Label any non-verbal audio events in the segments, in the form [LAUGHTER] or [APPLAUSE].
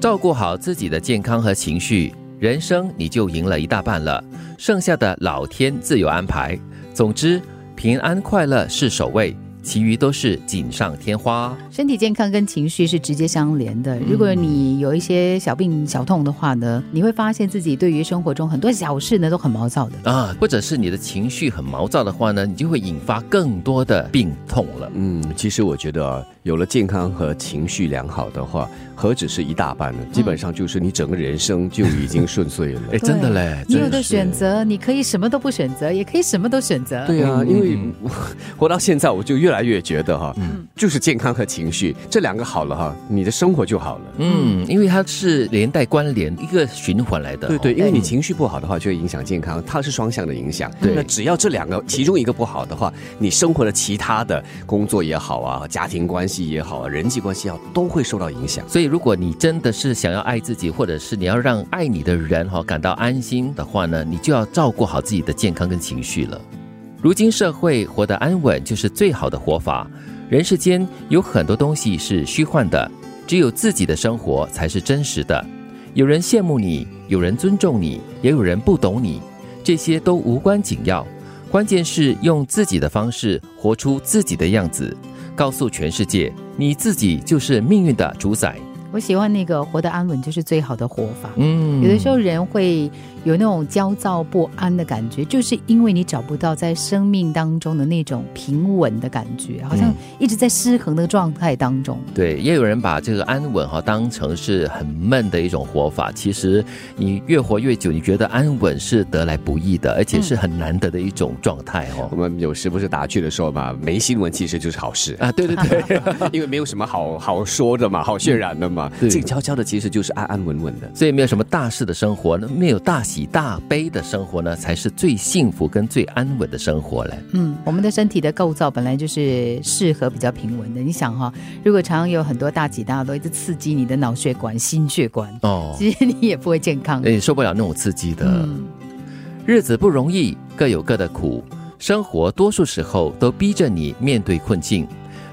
照顾好自己的健康和情绪，人生你就赢了一大半了。剩下的老天自有安排。总之，平安快乐是首位。其余都是锦上添花。身体健康跟情绪是直接相连的。如果你有一些小病小痛的话呢，你会发现自己对于生活中很多小事呢都很毛躁的啊，或者是你的情绪很毛躁的话呢，你就会引发更多的病痛了。嗯，其实我觉得有了健康和情绪良好的话。何止是一大半呢？基本上就是你整个人生就已经顺遂了。[LAUGHS] 哎，真的嘞！你有的选择，你可以什么都不选择，也可以什么都选择。对啊，因为 [LAUGHS] 活到现在，我就越来越觉得哈，就是健康和情绪这两个好了哈，你的生活就好了。嗯，因为它是连带关联，一个循环来的。对对，因为你情绪不好的话，就会影响健康，它是双向的影响。对，那只要这两个其中一个不好的话，你生活的其他的工作也好啊，家庭关系系也好啊，人际关系也好，都会受到影响。所以，如果你真的是想要爱自己，或者是你要让爱你的人哈感到安心的话呢，你就要照顾好自己的健康跟情绪了。如今社会活得安稳就是最好的活法。人世间有很多东西是虚幻的，只有自己的生活才是真实的。有人羡慕你，有人尊重你，也有人不懂你，这些都无关紧要。关键是用自己的方式活出自己的样子，告诉全世界，你自己就是命运的主宰。我喜欢那个活得安稳就是最好的活法。嗯，有的时候人会。有那种焦躁不安的感觉，就是因为你找不到在生命当中的那种平稳的感觉，好像一直在失衡的状态当中。对，也有人把这个安稳哈当成是很闷的一种活法。其实你越活越久，你觉得安稳是得来不易的，而且是很难得的一种状态哦。我们有时不是打趣的时候嘛，没新闻其实就是好事啊。对对对，[LAUGHS] 因为没有什么好好说的嘛，好渲染的嘛，静悄悄的其实就是安安稳稳的。所以没有什么大事的生活，没有大。喜大悲的生活呢，才是最幸福跟最安稳的生活嘞。嗯，我们的身体的构造本来就是适合比较平稳的。你想哈，如果常常有很多大起大落，一直刺激你的脑血管、心血管，哦，其实你也不会健康，哎，受不了那种刺激的。日子不容易，各有各的苦，生活多数时候都逼着你面对困境。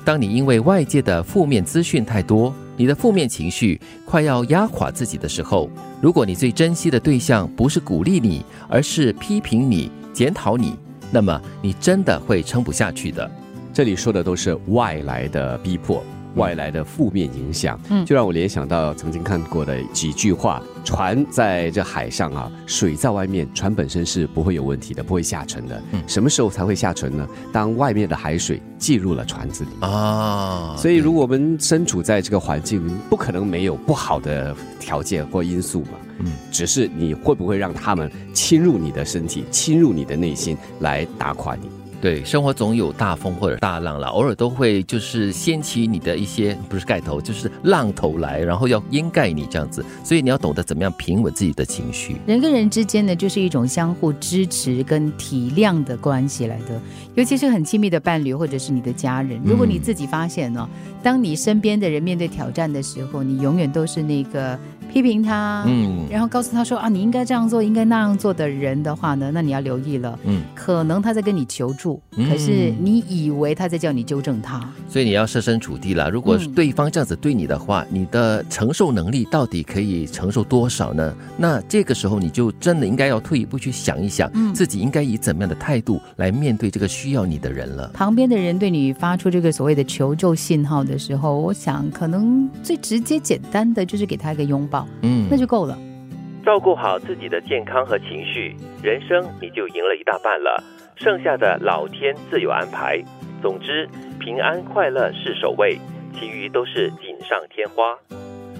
当你因为外界的负面资讯太多。你的负面情绪快要压垮自己的时候，如果你最珍惜的对象不是鼓励你，而是批评你、检讨你，那么你真的会撑不下去的。这里说的都是外来的逼迫。外来的负面影响，嗯，就让我联想到曾经看过的几句话：船在这海上啊，水在外面，船本身是不会有问题的，不会下沉的。嗯，什么时候才会下沉呢？当外面的海水进入了船子里啊。所以，如果我们身处在这个环境，不可能没有不好的条件或因素嘛。嗯，只是你会不会让他们侵入你的身体，侵入你的内心，来打垮你？对，生活总有大风或者大浪了，偶尔都会就是掀起你的一些不是盖头，就是浪头来，然后要掩盖你这样子，所以你要懂得怎么样平稳自己的情绪。人跟人之间呢，就是一种相互支持跟体谅的关系来的，尤其是很亲密的伴侣或者是你的家人。如果你自己发现呢，当你身边的人面对挑战的时候，你永远都是那个。批评他，嗯，然后告诉他说啊，你应该这样做，应该那样做的人的话呢，那你要留意了，嗯，可能他在跟你求助，可是你以为他在叫你纠正他，所以你要设身处地了。如果对方这样子对你的话，你的承受能力到底可以承受多少呢？那这个时候你就真的应该要退一步去想一想，自己应该以怎么样的态度来面对这个需要你的人了。旁边的人对你发出这个所谓的求救信号的时候，我想可能最直接简单的就是给他一个拥抱。嗯，那就够了。照顾好自己的健康和情绪，人生你就赢了一大半了。剩下的老天自有安排。总之，平安快乐是首位，其余都是锦上添花。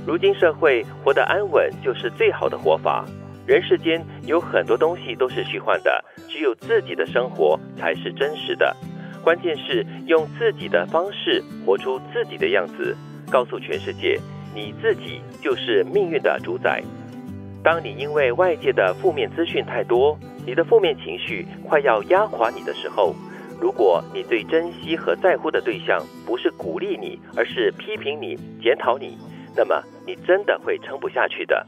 如今社会活得安稳就是最好的活法。人世间有很多东西都是虚幻的，只有自己的生活才是真实的。关键是用自己的方式活出自己的样子，告诉全世界。你自己就是命运的主宰。当你因为外界的负面资讯太多，你的负面情绪快要压垮你的时候，如果你最珍惜和在乎的对象不是鼓励你，而是批评你、检讨你，那么你真的会撑不下去的。